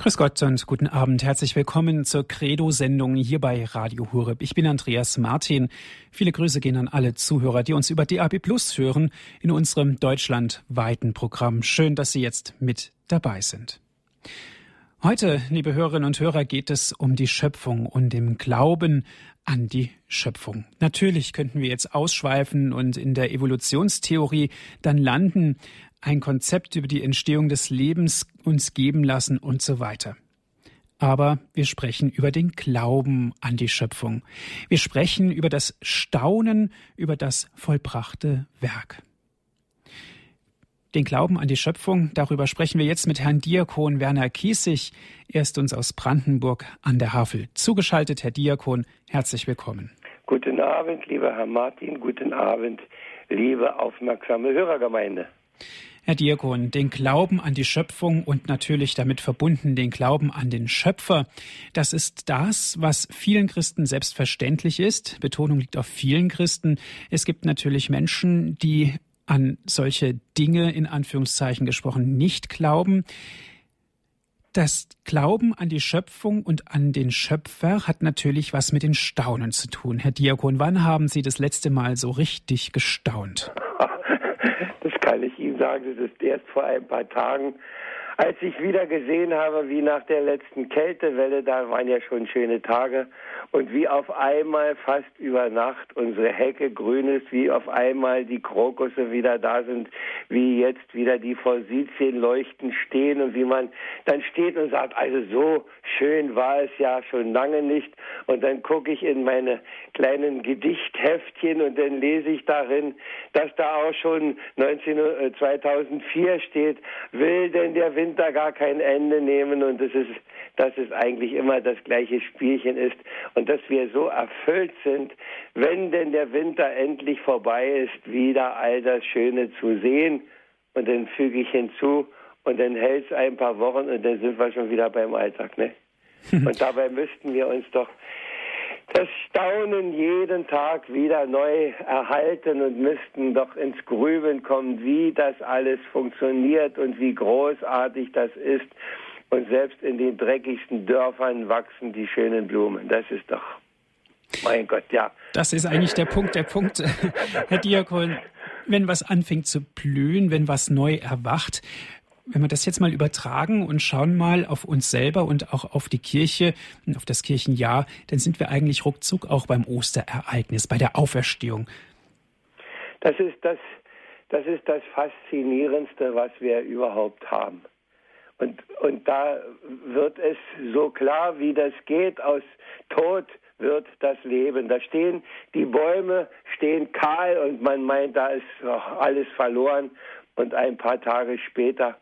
Grüß Gott und guten Abend. Herzlich willkommen zur Credo-Sendung hier bei Radio Hureb. Ich bin Andreas Martin. Viele Grüße gehen an alle Zuhörer, die uns über DAB Plus hören in unserem deutschlandweiten Programm. Schön, dass Sie jetzt mit dabei sind. Heute, liebe Hörerinnen und Hörer, geht es um die Schöpfung und dem Glauben an die Schöpfung. Natürlich könnten wir jetzt ausschweifen und in der Evolutionstheorie dann landen, ein Konzept über die Entstehung des Lebens uns geben lassen und so weiter. Aber wir sprechen über den Glauben an die Schöpfung. Wir sprechen über das Staunen über das vollbrachte Werk. Den Glauben an die Schöpfung, darüber sprechen wir jetzt mit Herrn Diakon Werner Kiesig. Er ist uns aus Brandenburg an der Havel zugeschaltet. Herr Diakon, herzlich willkommen. Guten Abend, lieber Herr Martin. Guten Abend, liebe aufmerksame Hörergemeinde. Herr Diakon, den Glauben an die Schöpfung und natürlich damit verbunden den Glauben an den Schöpfer, das ist das, was vielen Christen selbstverständlich ist. Betonung liegt auf vielen Christen. Es gibt natürlich Menschen, die an solche Dinge in Anführungszeichen gesprochen nicht glauben. Das Glauben an die Schöpfung und an den Schöpfer hat natürlich was mit den Staunen zu tun. Herr Diakon, wann haben Sie das letzte Mal so richtig gestaunt? sagen, das ist erst vor ein paar Tagen, als ich wieder gesehen habe, wie nach der letzten Kältewelle, da waren ja schon schöne Tage, und wie auf einmal fast über Nacht unsere Hecke grün ist, wie auf einmal die Krokusse wieder da sind, wie jetzt wieder die Forsythien leuchten stehen und wie man dann steht und sagt, also so schön war es ja schon lange nicht. Und dann gucke ich in meine kleinen Gedichtheftchen und dann lese ich darin, dass da auch schon 19, 2004 äh, steht, will denn der Winter gar kein Ende nehmen und es ist dass es eigentlich immer das gleiche Spielchen ist und dass wir so erfüllt sind, wenn denn der Winter endlich vorbei ist, wieder all das Schöne zu sehen. Und dann füge ich hinzu, und dann hält es ein paar Wochen und dann sind wir schon wieder beim Alltag. Ne? und dabei müssten wir uns doch das Staunen jeden Tag wieder neu erhalten und müssten doch ins Grübeln kommen, wie das alles funktioniert und wie großartig das ist und selbst in den dreckigsten Dörfern wachsen die schönen Blumen. Das ist doch, mein Gott, ja. Das ist eigentlich der Punkt, der Punkt, Herr Diakon, wenn was anfängt zu blühen, wenn was neu erwacht, wenn wir das jetzt mal übertragen und schauen mal auf uns selber und auch auf die Kirche, auf das Kirchenjahr, dann sind wir eigentlich ruckzuck auch beim Osterereignis, bei der Auferstehung. Das ist das, das ist das Faszinierendste, was wir überhaupt haben. Und, und da wird es so klar, wie das geht, aus Tod wird das Leben. Da stehen die Bäume, stehen kahl und man meint, da ist alles verloren. Und ein paar Tage später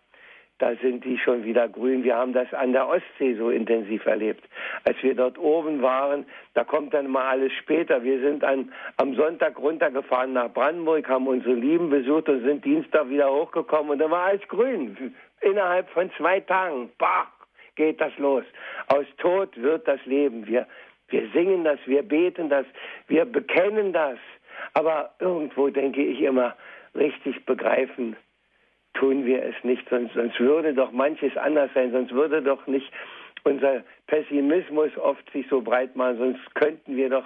da sind die schon wieder grün. Wir haben das an der Ostsee so intensiv erlebt. Als wir dort oben waren, da kommt dann mal alles später. Wir sind an, am Sonntag runtergefahren nach Brandenburg, haben unsere Lieben besucht und sind Dienstag wieder hochgekommen und da war alles grün. Innerhalb von zwei Tagen, bah, geht das los. Aus Tod wird das Leben. Wir, wir singen das, wir beten das, wir bekennen das. Aber irgendwo denke ich immer, richtig begreifen tun wir es nicht, sonst, sonst würde doch manches anders sein, sonst würde doch nicht unser Pessimismus oft sich so breit machen, sonst könnten wir doch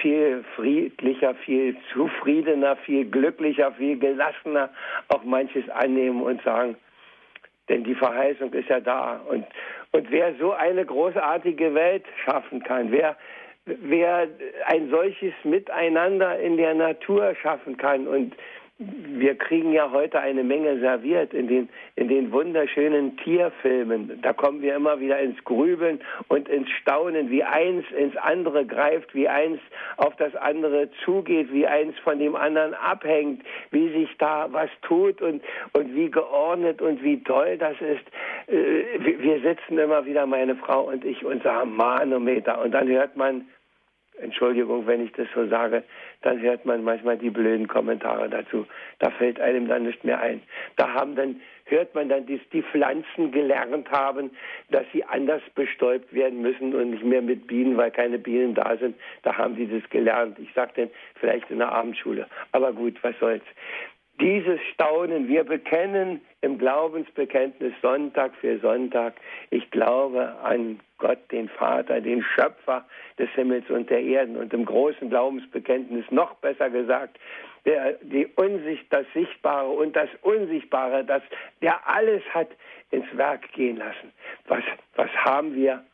viel friedlicher, viel zufriedener, viel glücklicher, viel gelassener auch manches annehmen und sagen, denn die Verheißung ist ja da. Und, und wer so eine großartige Welt schaffen kann, wer, wer ein solches Miteinander in der Natur schaffen kann und wir kriegen ja heute eine Menge serviert in den, in den wunderschönen Tierfilmen. Da kommen wir immer wieder ins Grübeln und ins Staunen, wie eins ins andere greift, wie eins auf das andere zugeht, wie eins von dem anderen abhängt, wie sich da was tut und, und wie geordnet und wie toll das ist. Äh, wir sitzen immer wieder, meine Frau und ich, und sagen Manometer. Und dann hört man, Entschuldigung, wenn ich das so sage, dann hört man manchmal die blöden Kommentare dazu. Da fällt einem dann nicht mehr ein. Da haben dann, hört man dann, dass die Pflanzen gelernt haben, dass sie anders bestäubt werden müssen und nicht mehr mit Bienen, weil keine Bienen da sind. Da haben sie das gelernt. Ich sage dann vielleicht in der Abendschule. Aber gut, was soll's. Dieses Staunen, wir bekennen im Glaubensbekenntnis Sonntag für Sonntag, ich glaube an Gott, den Vater, den Schöpfer des Himmels und der Erden. Und im großen Glaubensbekenntnis noch besser gesagt, der die Unsicht, das Sichtbare und das Unsichtbare, das der alles hat ins Werk gehen lassen. Was, was haben wir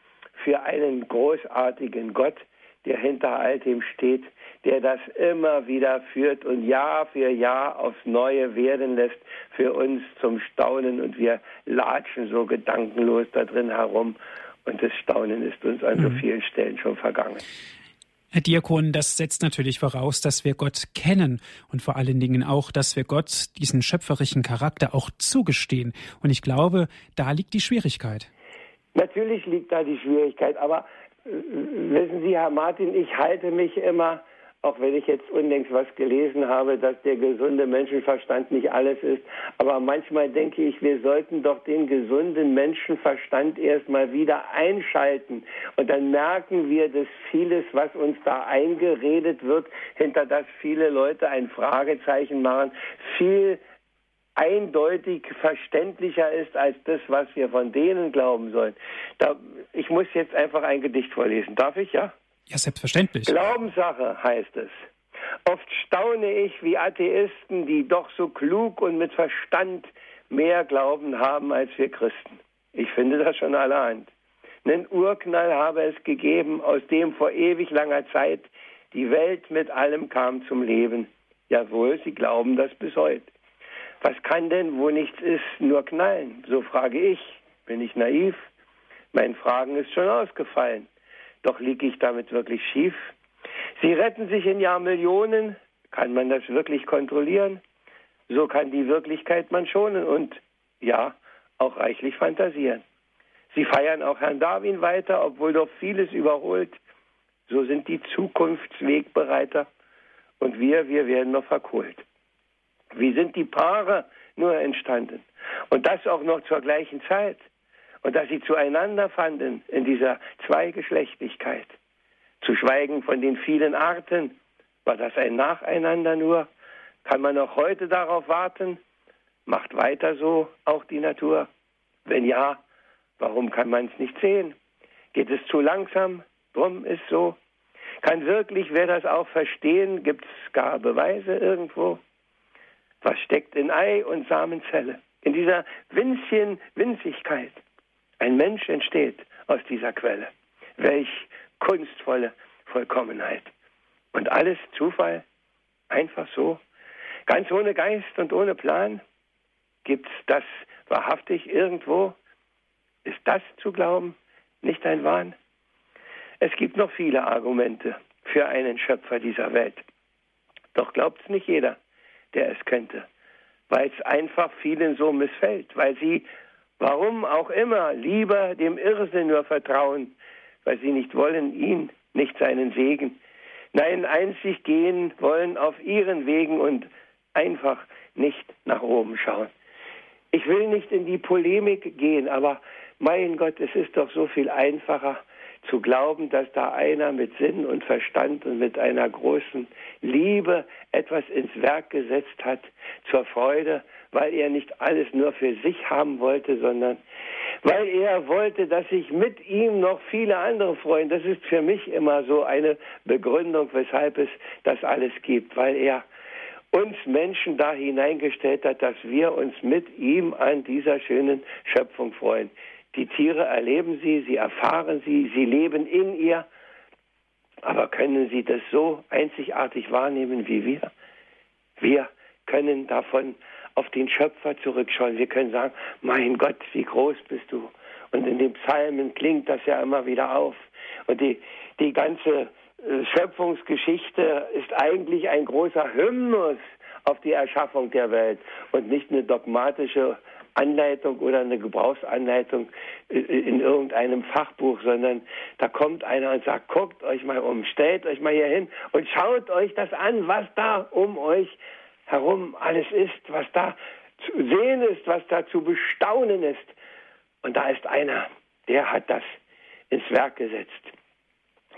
für einen großartigen Gott, der hinter all dem steht, der das immer wieder führt und Jahr für Jahr aufs Neue werden lässt für uns zum Staunen und wir latschen so gedankenlos da drin herum und das Staunen ist uns an so mhm. vielen Stellen schon vergangen. Herr Diakon, das setzt natürlich voraus, dass wir Gott kennen und vor allen Dingen auch, dass wir Gott diesen schöpferischen Charakter auch zugestehen. Und ich glaube, da liegt die Schwierigkeit. Natürlich liegt da die Schwierigkeit, aber wissen Sie, Herr Martin, ich halte mich immer auch wenn ich jetzt unlängst was gelesen habe, dass der gesunde Menschenverstand nicht alles ist. Aber manchmal denke ich, wir sollten doch den gesunden Menschenverstand erstmal wieder einschalten. Und dann merken wir, dass vieles, was uns da eingeredet wird, hinter das viele Leute ein Fragezeichen machen, viel eindeutig verständlicher ist als das, was wir von denen glauben sollen. Da, ich muss jetzt einfach ein Gedicht vorlesen. Darf ich, ja? Ja, selbstverständlich. Glaubenssache heißt es. Oft staune ich, wie Atheisten, die doch so klug und mit Verstand mehr Glauben haben als wir Christen. Ich finde das schon allerhand. Einen Urknall habe es gegeben, aus dem vor ewig langer Zeit die Welt mit allem kam zum Leben. Jawohl, sie glauben das bis heute. Was kann denn, wo nichts ist, nur knallen? So frage ich. Bin ich naiv? Mein Fragen ist schon ausgefallen. Doch liege ich damit wirklich schief? Sie retten sich in Jahrmillionen. Kann man das wirklich kontrollieren? So kann die Wirklichkeit man schonen und ja, auch reichlich fantasieren. Sie feiern auch Herrn Darwin weiter, obwohl doch vieles überholt. So sind die Zukunftswegbereiter und wir, wir werden noch verkohlt. Wie sind die Paare nur entstanden? Und das auch noch zur gleichen Zeit und dass sie zueinander fanden in dieser Zweigeschlechtlichkeit. Zu schweigen von den vielen Arten, war das ein Nacheinander nur? Kann man noch heute darauf warten? Macht weiter so auch die Natur? Wenn ja, warum kann man es nicht sehen? Geht es zu langsam? Drum ist so. Kann wirklich wer das auch verstehen? Gibt es gar Beweise irgendwo? Was steckt in Ei und Samenzelle? In dieser winzigen Winzigkeit. Ein Mensch entsteht aus dieser Quelle. Welch kunstvolle Vollkommenheit. Und alles Zufall, einfach so, ganz ohne Geist und ohne Plan. Gibt es das wahrhaftig irgendwo? Ist das zu glauben nicht ein Wahn? Es gibt noch viele Argumente für einen Schöpfer dieser Welt. Doch glaubt es nicht jeder, der es könnte, weil es einfach vielen so missfällt, weil sie warum auch immer, lieber dem Irrsinn nur vertrauen, weil sie nicht wollen ihn, nicht seinen Segen. Nein, einzig gehen wollen auf ihren Wegen und einfach nicht nach oben schauen. Ich will nicht in die Polemik gehen, aber mein Gott, es ist doch so viel einfacher zu glauben, dass da einer mit Sinn und Verstand und mit einer großen Liebe etwas ins Werk gesetzt hat zur Freude weil er nicht alles nur für sich haben wollte, sondern weil er wollte, dass sich mit ihm noch viele andere freuen. Das ist für mich immer so eine Begründung, weshalb es das alles gibt, weil er uns Menschen da hineingestellt hat, dass wir uns mit ihm an dieser schönen Schöpfung freuen. Die Tiere erleben sie, sie erfahren sie, sie leben in ihr, aber können sie das so einzigartig wahrnehmen wie wir? Wir können davon auf den Schöpfer zurückschauen. Wir können sagen, mein Gott, wie groß bist du. Und in den Psalmen klingt das ja immer wieder auf. Und die, die ganze äh, Schöpfungsgeschichte ist eigentlich ein großer Hymnus auf die Erschaffung der Welt und nicht eine dogmatische Anleitung oder eine Gebrauchsanleitung äh, in irgendeinem Fachbuch, sondern da kommt einer und sagt, guckt euch mal um, stellt euch mal hier hin und schaut euch das an, was da um euch herum alles ist, was da zu sehen ist, was da zu bestaunen ist. Und da ist einer, der hat das ins Werk gesetzt.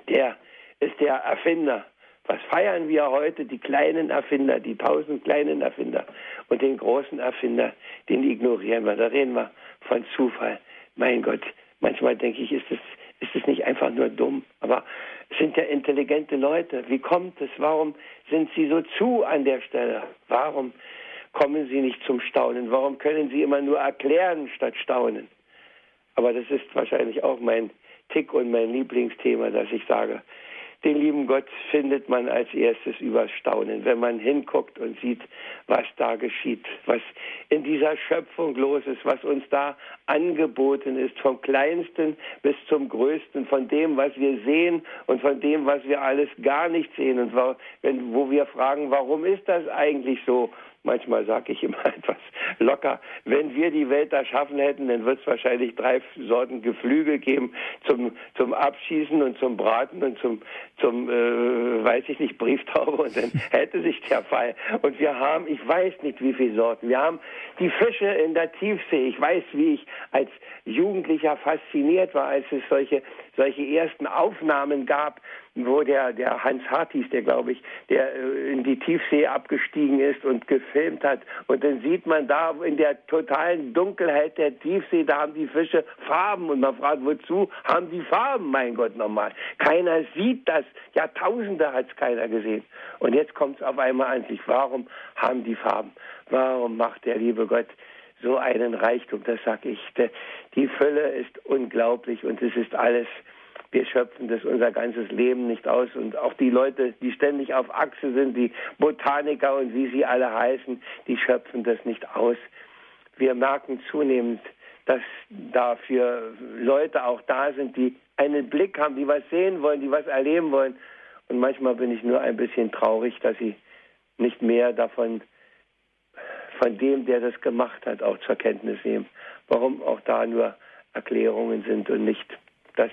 Der ist der Erfinder Was feiern wir heute? Die kleinen Erfinder, die tausend kleinen Erfinder und den großen Erfinder, den ignorieren wir. Da reden wir von Zufall. Mein Gott, manchmal denke ich, ist es, ist es nicht einfach nur dumm? Aber es sind ja intelligente Leute. Wie kommt es? Warum sind sie so zu an der Stelle? Warum kommen sie nicht zum Staunen? Warum können sie immer nur erklären statt staunen? Aber das ist wahrscheinlich auch mein Tick und mein Lieblingsthema, dass ich sage, den lieben Gott findet man als erstes über Staunen, wenn man hinguckt und sieht, was da geschieht, was in dieser Schöpfung los ist, was uns da angeboten ist, vom Kleinsten bis zum Größten, von dem, was wir sehen und von dem, was wir alles gar nicht sehen und wo wir fragen, warum ist das eigentlich so? Manchmal sage ich immer etwas locker, wenn wir die Welt erschaffen hätten, dann wird es wahrscheinlich drei Sorten Geflügel geben zum, zum Abschießen und zum Braten und zum, zum äh, weiß ich nicht, Brieftaube und dann hätte sich der Fall. Und wir haben, ich weiß nicht wie viele Sorten, wir haben die Fische in der Tiefsee. Ich weiß, wie ich als Jugendlicher fasziniert war, als es solche, solche ersten Aufnahmen gab wo der, der Hans Hart hieß, der glaube ich, der äh, in die Tiefsee abgestiegen ist und gefilmt hat. Und dann sieht man da in der totalen Dunkelheit der Tiefsee, da haben die Fische Farben. Und man fragt, wozu haben die Farben, mein Gott, nochmal? Keiner sieht das. Jahrtausende hat es keiner gesehen. Und jetzt kommt es auf einmal an sich. Warum haben die Farben? Warum macht der liebe Gott so einen Reichtum? Das sag ich. Die Fülle ist unglaublich und es ist alles wir schöpfen das unser ganzes Leben nicht aus. Und auch die Leute, die ständig auf Achse sind, die Botaniker und wie sie alle heißen, die schöpfen das nicht aus. Wir merken zunehmend, dass dafür Leute auch da sind, die einen Blick haben, die was sehen wollen, die was erleben wollen. Und manchmal bin ich nur ein bisschen traurig, dass sie nicht mehr davon, von dem, der das gemacht hat, auch zur Kenntnis nehmen. Warum auch da nur Erklärungen sind und nicht das,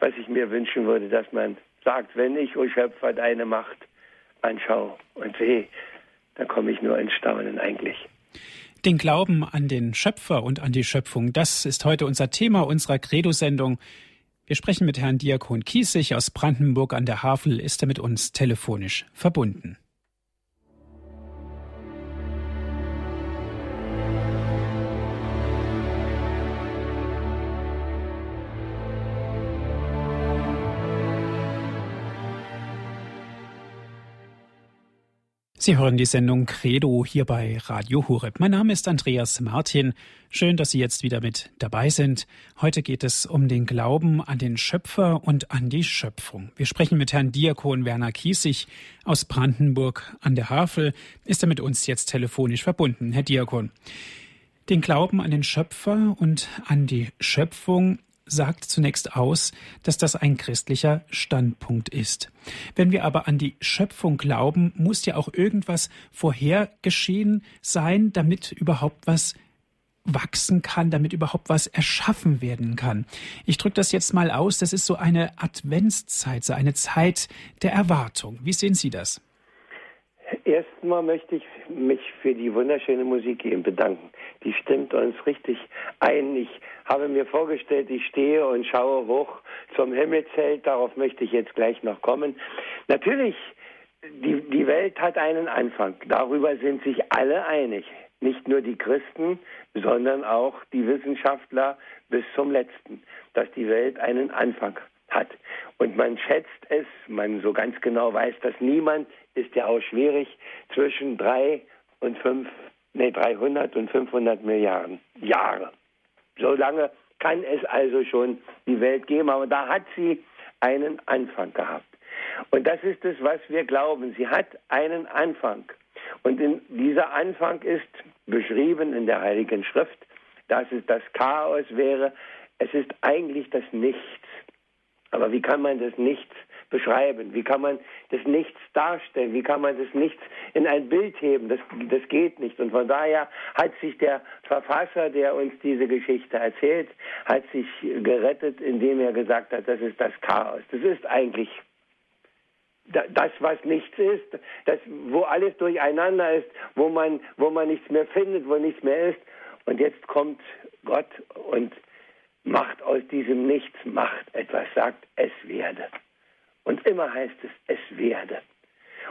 was ich mir wünschen würde, dass man sagt, wenn ich, o oh Schöpfer, deine Macht anschaue und sehe, dann komme ich nur ins Staunen eigentlich. Den Glauben an den Schöpfer und an die Schöpfung, das ist heute unser Thema unserer Credo-Sendung. Wir sprechen mit Herrn Diakon Kiesig aus Brandenburg an der Havel. Ist er mit uns telefonisch verbunden? Sie hören die Sendung Credo hier bei Radio Horeb. Mein Name ist Andreas Martin. Schön, dass Sie jetzt wieder mit dabei sind. Heute geht es um den Glauben an den Schöpfer und an die Schöpfung. Wir sprechen mit Herrn Diakon Werner Kiesig aus Brandenburg an der Havel. Ist er mit uns jetzt telefonisch verbunden? Herr Diakon. Den Glauben an den Schöpfer und an die Schöpfung sagt zunächst aus, dass das ein christlicher Standpunkt ist. Wenn wir aber an die Schöpfung glauben, muss ja auch irgendwas vorhergeschehen sein, damit überhaupt was wachsen kann, damit überhaupt was erschaffen werden kann. Ich drücke das jetzt mal aus, das ist so eine Adventszeit, so eine Zeit der Erwartung. Wie sehen Sie das? Erstmal möchte ich mich für die wunderschöne Musik eben bedanken. Die stimmt uns richtig ein. Ich habe mir vorgestellt, ich stehe und schaue hoch zum Himmelszelt. Darauf möchte ich jetzt gleich noch kommen. Natürlich, die, die Welt hat einen Anfang. Darüber sind sich alle einig. Nicht nur die Christen, sondern auch die Wissenschaftler bis zum letzten, dass die Welt einen Anfang hat. Und man schätzt es, man so ganz genau weiß das niemand, ist ja auch schwierig, zwischen drei und fünf, nee, 300 und 500 Milliarden Jahre. So lange kann es also schon die Welt geben, aber da hat sie einen Anfang gehabt. Und das ist es, was wir glauben. Sie hat einen Anfang. Und dieser Anfang ist beschrieben in der Heiligen Schrift, dass es das Chaos wäre. Es ist eigentlich das Nichts. Aber wie kann man das Nichts beschreiben? Wie kann man das Nichts darstellen? Wie kann man das Nichts in ein Bild heben? Das, das geht nicht. Und von daher hat sich der Verfasser, der uns diese Geschichte erzählt, hat sich gerettet, indem er gesagt hat, das ist das Chaos. Das ist eigentlich das, was nichts ist, das, wo alles durcheinander ist, wo man, wo man nichts mehr findet, wo nichts mehr ist. Und jetzt kommt Gott und macht aus diesem Nichts, macht etwas, sagt, es werde. Und immer heißt es, es werde.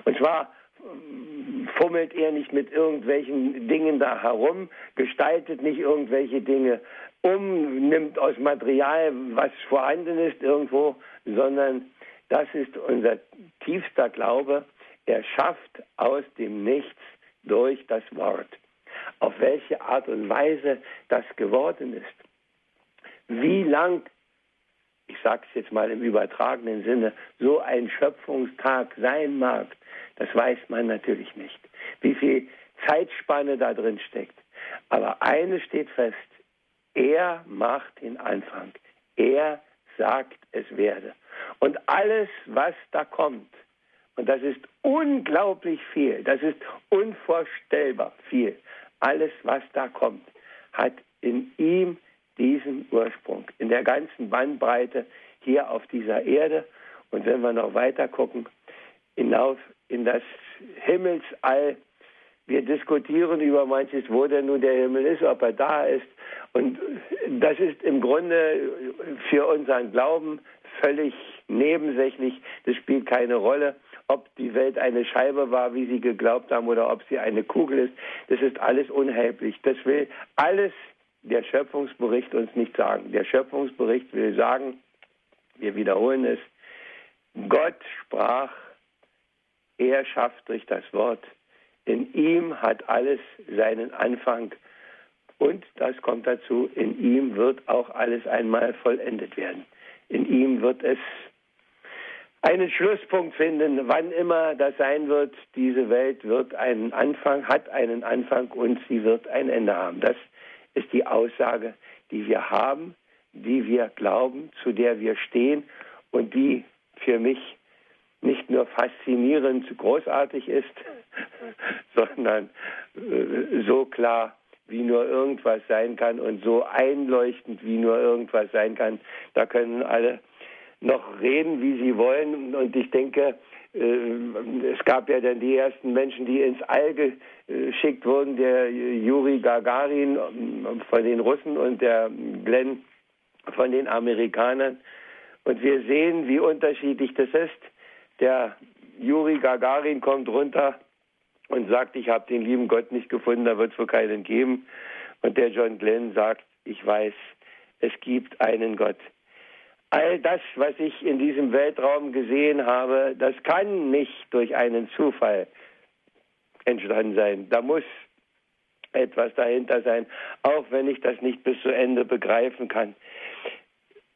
Und zwar ähm, fummelt er nicht mit irgendwelchen Dingen da herum, gestaltet nicht irgendwelche Dinge um, nimmt aus Material, was vorhanden ist irgendwo, sondern das ist unser tiefster Glaube. Er schafft aus dem Nichts durch das Wort. Auf welche Art und Weise das geworden ist. Wie lang, ich sage es jetzt mal im übertragenen Sinne, so ein Schöpfungstag sein mag, das weiß man natürlich nicht. Wie viel Zeitspanne da drin steckt. Aber eines steht fest, er macht den Anfang. Er sagt, es werde. Und alles, was da kommt, und das ist unglaublich viel, das ist unvorstellbar viel, alles, was da kommt, hat in ihm diesen Ursprung, in der ganzen Bandbreite hier auf dieser Erde. Und wenn wir noch weiter gucken, hinauf in das Himmelsall, wir diskutieren über manches, wo denn nun der Himmel ist, ob er da ist. Und das ist im Grunde für unseren Glauben völlig nebensächlich. Das spielt keine Rolle, ob die Welt eine Scheibe war, wie sie geglaubt haben, oder ob sie eine Kugel ist. Das ist alles unheimlich. Das will alles der Schöpfungsbericht uns nicht sagen. Der Schöpfungsbericht will sagen, wir wiederholen es, Gott sprach, er schafft durch das Wort in ihm hat alles seinen Anfang. Und das kommt dazu, in ihm wird auch alles einmal vollendet werden. In ihm wird es einen Schlusspunkt finden, wann immer das sein wird. Diese Welt wird einen Anfang, hat einen Anfang und sie wird ein Ende haben. Das ist die Aussage, die wir haben, die wir glauben, zu der wir stehen und die für mich nicht nur faszinierend großartig ist, sondern äh, so klar wie nur irgendwas sein kann und so einleuchtend wie nur irgendwas sein kann. Da können alle noch reden, wie sie wollen. Und ich denke, es gab ja dann die ersten Menschen, die ins All geschickt wurden, der Juri Gagarin von den Russen und der Glenn von den Amerikanern. Und wir sehen, wie unterschiedlich das ist. Der Juri Gagarin kommt runter und sagt, ich habe den lieben Gott nicht gefunden, da wird es wohl keinen geben. Und der John Glenn sagt, ich weiß, es gibt einen Gott. All das, was ich in diesem Weltraum gesehen habe, das kann nicht durch einen Zufall entstanden sein. Da muss etwas dahinter sein, auch wenn ich das nicht bis zu Ende begreifen kann.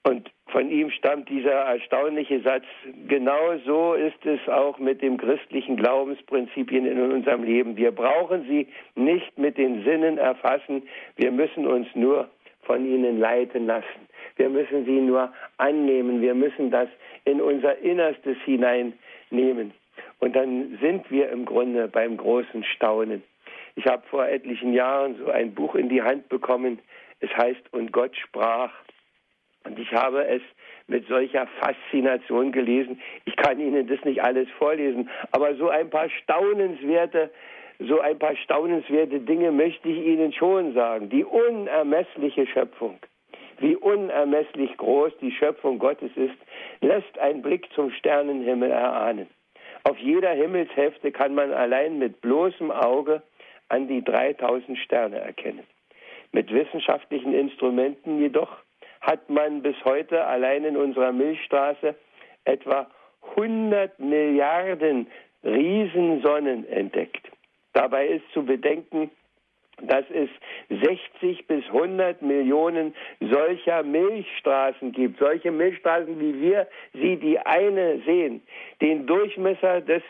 Und von ihm stammt dieser erstaunliche Satz, genau so ist es auch mit den christlichen Glaubensprinzipien in unserem Leben. Wir brauchen sie nicht mit den Sinnen erfassen, wir müssen uns nur von ihnen leiten lassen. Wir müssen sie nur annehmen, wir müssen das in unser Innerstes hineinnehmen. Und dann sind wir im Grunde beim großen Staunen. Ich habe vor etlichen Jahren so ein Buch in die Hand bekommen. Es heißt, und Gott sprach. Und ich habe es mit solcher Faszination gelesen. Ich kann Ihnen das nicht alles vorlesen, aber so ein paar staunenswerte, so ein paar staunenswerte Dinge möchte ich Ihnen schon sagen. Die unermessliche Schöpfung, wie unermesslich groß die Schöpfung Gottes ist, lässt ein Blick zum Sternenhimmel erahnen. Auf jeder Himmelshälfte kann man allein mit bloßem Auge an die 3000 Sterne erkennen. Mit wissenschaftlichen Instrumenten jedoch hat man bis heute allein in unserer Milchstraße etwa 100 Milliarden Riesensonnen entdeckt. Dabei ist zu bedenken, dass es 60 bis 100 Millionen solcher Milchstraßen gibt. Solche Milchstraßen, wie wir sie die eine sehen. Den Durchmesser des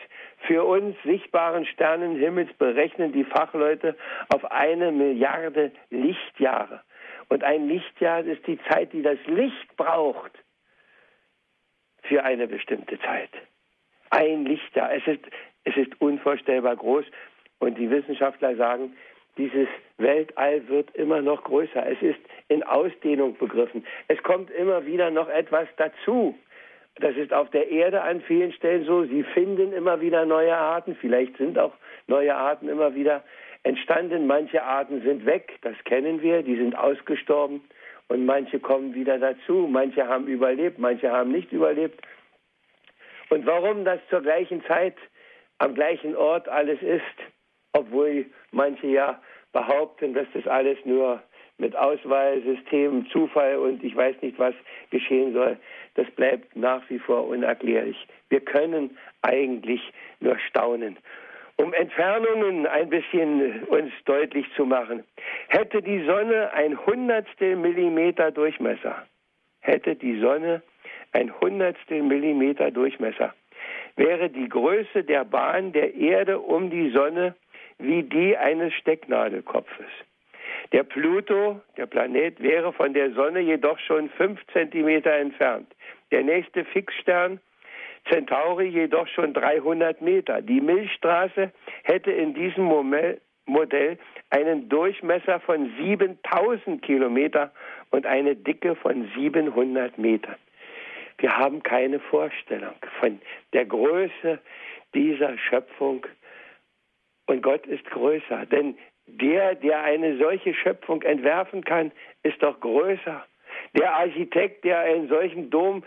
für uns sichtbaren Sternenhimmels berechnen die Fachleute auf eine Milliarde Lichtjahre. Und ein Lichtjahr ist die Zeit, die das Licht braucht für eine bestimmte Zeit. Ein Lichtjahr. Es ist, es ist unvorstellbar groß. Und die Wissenschaftler sagen, dieses Weltall wird immer noch größer. Es ist in Ausdehnung begriffen. Es kommt immer wieder noch etwas dazu. Das ist auf der Erde an vielen Stellen so. Sie finden immer wieder neue Arten. Vielleicht sind auch neue Arten immer wieder entstanden. Manche Arten sind weg, das kennen wir, die sind ausgestorben. Und manche kommen wieder dazu. Manche haben überlebt, manche haben nicht überlebt. Und warum das zur gleichen Zeit am gleichen Ort alles ist, obwohl manche ja behaupten, dass das alles nur mit Auswahlsystemen, Zufall und ich weiß nicht was geschehen soll. Das bleibt nach wie vor unerklärlich. Wir können eigentlich nur staunen. Um Entfernungen ein bisschen uns deutlich zu machen, hätte die Sonne ein Hundertstel Millimeter Durchmesser, hätte die Sonne ein Hundertstel Millimeter Durchmesser, wäre die Größe der Bahn der Erde um die Sonne wie die eines Stecknadelkopfes. Der Pluto, der Planet, wäre von der Sonne jedoch schon fünf Zentimeter entfernt. Der nächste Fixstern, Centauri, jedoch schon 300 Meter. Die Milchstraße hätte in diesem Modell einen Durchmesser von 7000 Kilometer und eine Dicke von 700 Metern. Wir haben keine Vorstellung von der Größe dieser Schöpfung. Und Gott ist größer, denn der, der eine solche Schöpfung entwerfen kann, ist doch größer. Der Architekt, der einen solchen Dom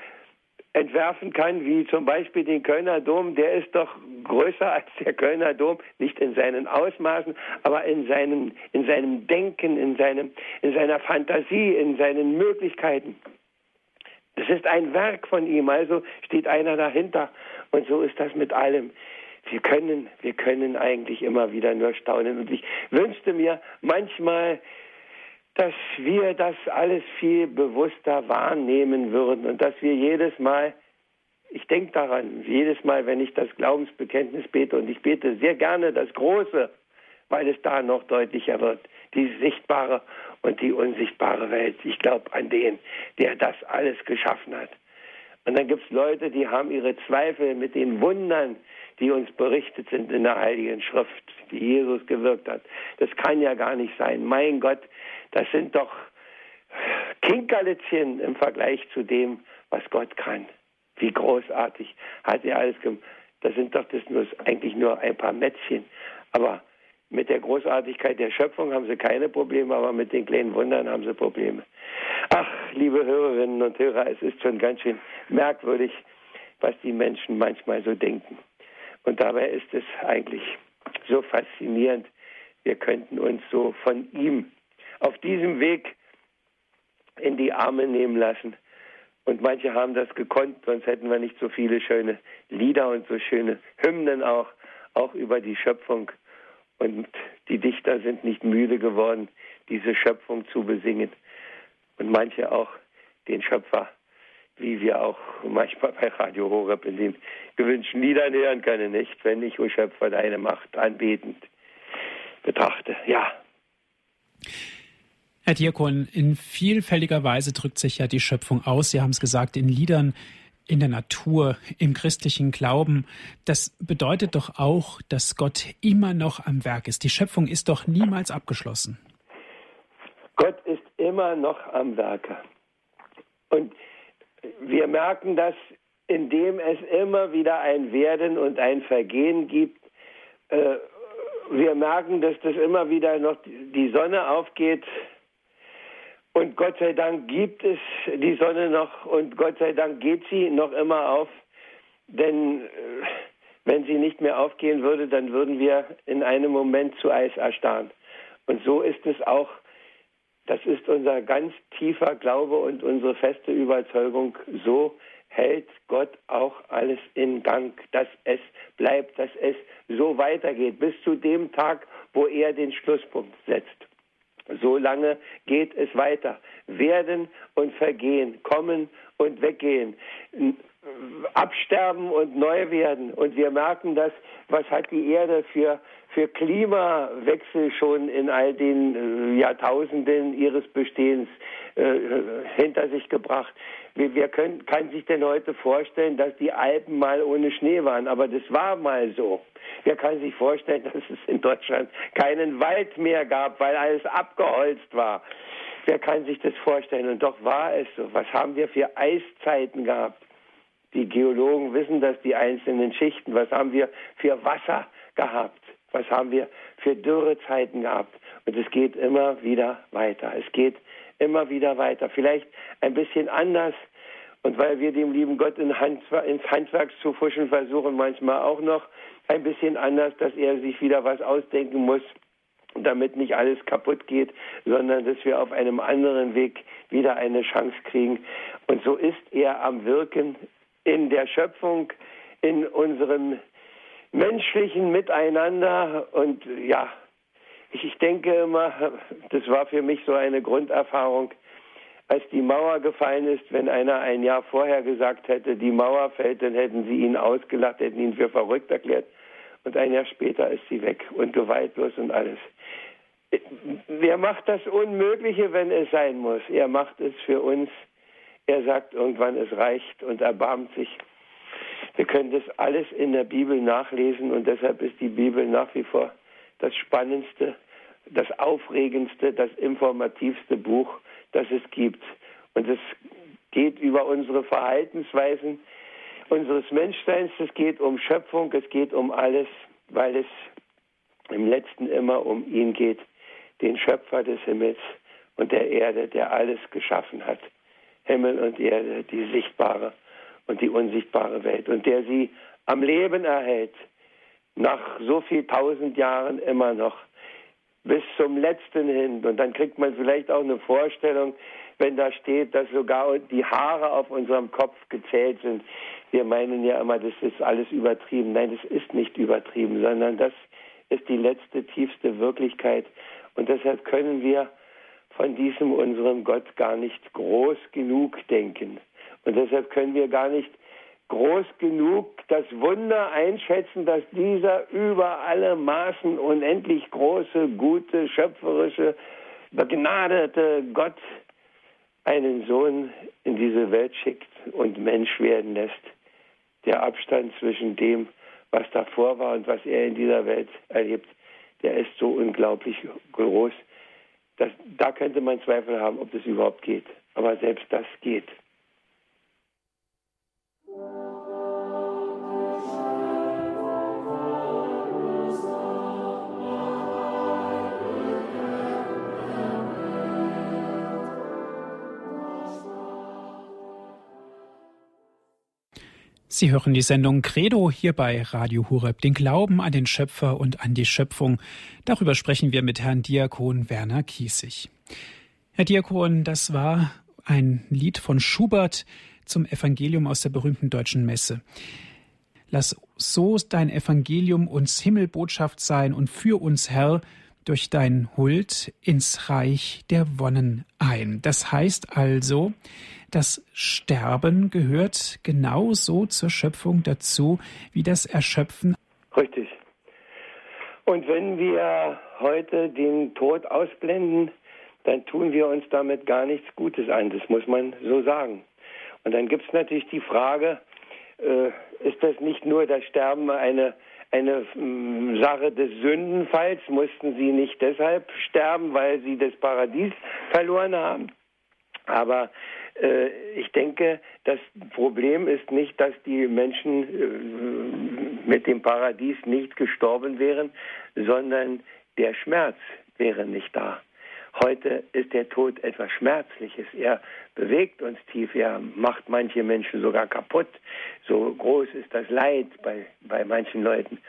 entwerfen kann, wie zum Beispiel den Kölner Dom, der ist doch größer als der Kölner Dom, nicht in seinen Ausmaßen, aber in seinem, in seinem Denken, in, seinem, in seiner Fantasie, in seinen Möglichkeiten. Das ist ein Werk von ihm, also steht einer dahinter. Und so ist das mit allem wir können, wir können eigentlich immer wieder nur staunen. Und ich wünschte mir manchmal, dass wir das alles viel bewusster wahrnehmen würden und dass wir jedes Mal, ich denke daran, jedes Mal, wenn ich das Glaubensbekenntnis bete, und ich bete sehr gerne das Große, weil es da noch deutlicher wird, die sichtbare und die unsichtbare Welt. Ich glaube an den, der das alles geschaffen hat. Und dann gibt es Leute, die haben ihre Zweifel mit den Wundern, die uns berichtet sind in der Heiligen Schrift, die Jesus gewirkt hat. Das kann ja gar nicht sein. Mein Gott, das sind doch Kinkerlitzchen im Vergleich zu dem, was Gott kann. Wie großartig hat er alles gemacht. Das sind doch das nur, eigentlich nur ein paar Mätzchen. Aber mit der Großartigkeit der Schöpfung haben sie keine Probleme, aber mit den kleinen Wundern haben sie Probleme. Ach, liebe Hörerinnen und Hörer, es ist schon ganz schön merkwürdig, was die Menschen manchmal so denken. Und dabei ist es eigentlich so faszinierend. Wir könnten uns so von ihm auf diesem Weg in die Arme nehmen lassen. Und manche haben das gekonnt, sonst hätten wir nicht so viele schöne Lieder und so schöne Hymnen auch, auch über die Schöpfung. Und die Dichter sind nicht müde geworden, diese Schöpfung zu besingen. Und manche auch den Schöpfer wie wir auch manchmal bei Radio Horeb in den gewünschten Liedern hören können, nicht? Wenn ich, o Schöpfer, deine Macht anbetend betrachte. Ja. Herr Diakon, in vielfältiger Weise drückt sich ja die Schöpfung aus. Sie haben es gesagt, in Liedern, in der Natur, im christlichen Glauben. Das bedeutet doch auch, dass Gott immer noch am Werk ist. Die Schöpfung ist doch niemals abgeschlossen. Gott ist immer noch am Werke. Und wir merken das, indem es immer wieder ein Werden und ein Vergehen gibt. Äh, wir merken, dass das immer wieder noch die Sonne aufgeht. Und Gott sei Dank gibt es die Sonne noch und Gott sei Dank geht sie noch immer auf. Denn äh, wenn sie nicht mehr aufgehen würde, dann würden wir in einem Moment zu Eis erstarren. Und so ist es auch das ist unser ganz tiefer Glaube und unsere feste Überzeugung. So hält Gott auch alles in Gang, dass es bleibt, dass es so weitergeht, bis zu dem Tag, wo er den Schlusspunkt setzt. So lange geht es weiter. Werden und vergehen, kommen und weggehen, absterben und neu werden. Und wir merken das, was hat die Erde für für Klimawechsel schon in all den äh, Jahrtausenden ihres Bestehens äh, hinter sich gebracht. Wer, wer können, kann sich denn heute vorstellen, dass die Alpen mal ohne Schnee waren? Aber das war mal so. Wer kann sich vorstellen, dass es in Deutschland keinen Wald mehr gab, weil alles abgeholzt war? Wer kann sich das vorstellen? Und doch war es so. Was haben wir für Eiszeiten gehabt? Die Geologen wissen das, die einzelnen Schichten. Was haben wir für Wasser gehabt? Was haben wir für Dürrezeiten gehabt? Und es geht immer wieder weiter. Es geht immer wieder weiter. Vielleicht ein bisschen anders. Und weil wir dem lieben Gott in Handwer ins Handwerk zu fuschen versuchen, manchmal auch noch ein bisschen anders, dass er sich wieder was ausdenken muss, damit nicht alles kaputt geht, sondern dass wir auf einem anderen Weg wieder eine Chance kriegen. Und so ist er am Wirken in der Schöpfung, in unserem menschlichen Miteinander. Und ja, ich denke immer, das war für mich so eine Grunderfahrung, als die Mauer gefallen ist, wenn einer ein Jahr vorher gesagt hätte, die Mauer fällt, dann hätten sie ihn ausgelacht, hätten ihn für verrückt erklärt. Und ein Jahr später ist sie weg und gewaltlos und alles. Wer macht das Unmögliche, wenn es sein muss? Er macht es für uns. Er sagt irgendwann, es reicht und erbarmt sich. Wir können das alles in der Bibel nachlesen und deshalb ist die Bibel nach wie vor das spannendste, das aufregendste, das informativste Buch, das es gibt. Und es geht über unsere Verhaltensweisen unseres Menschseins, es geht um Schöpfung, es geht um alles, weil es im letzten immer um ihn geht, den Schöpfer des Himmels und der Erde, der alles geschaffen hat. Himmel und Erde, die sichtbare und die unsichtbare Welt und der sie am Leben erhält, nach so viel tausend Jahren immer noch, bis zum letzten hin. Und dann kriegt man vielleicht auch eine Vorstellung, wenn da steht, dass sogar die Haare auf unserem Kopf gezählt sind. Wir meinen ja immer, das ist alles übertrieben. Nein, das ist nicht übertrieben, sondern das ist die letzte, tiefste Wirklichkeit. Und deshalb können wir von diesem unserem Gott gar nicht groß genug denken. Und deshalb können wir gar nicht groß genug das Wunder einschätzen, dass dieser über alle Maßen unendlich große, gute, schöpferische, begnadete Gott einen Sohn in diese Welt schickt und Mensch werden lässt. Der Abstand zwischen dem, was davor war und was er in dieser Welt erlebt, der ist so unglaublich groß. Dass, da könnte man Zweifel haben, ob das überhaupt geht. Aber selbst das geht. Sie hören die Sendung Credo hier bei Radio Hureb, den Glauben an den Schöpfer und an die Schöpfung. Darüber sprechen wir mit Herrn Diakon Werner Kiesig. Herr Diakon, das war ein Lied von Schubert zum Evangelium aus der berühmten deutschen Messe. Lass so dein Evangelium uns Himmelbotschaft sein und führ uns, Herr, durch dein Huld ins Reich der Wonnen ein. Das heißt also, das Sterben gehört genauso zur Schöpfung dazu wie das Erschöpfen. Richtig. Und wenn wir heute den Tod ausblenden, dann tun wir uns damit gar nichts Gutes an. Das muss man so sagen. Und dann gibt es natürlich die Frage, äh, ist das nicht nur das Sterben eine, eine äh, Sache des Sündenfalls? Mussten sie nicht deshalb sterben, weil sie das Paradies verloren haben? Aber ich denke, das Problem ist nicht, dass die Menschen äh, mit dem Paradies nicht gestorben wären, sondern der Schmerz wäre nicht da. Heute ist der Tod etwas Schmerzliches. Er bewegt uns tief. Er macht manche Menschen sogar kaputt. So groß ist das Leid bei, bei manchen Leuten.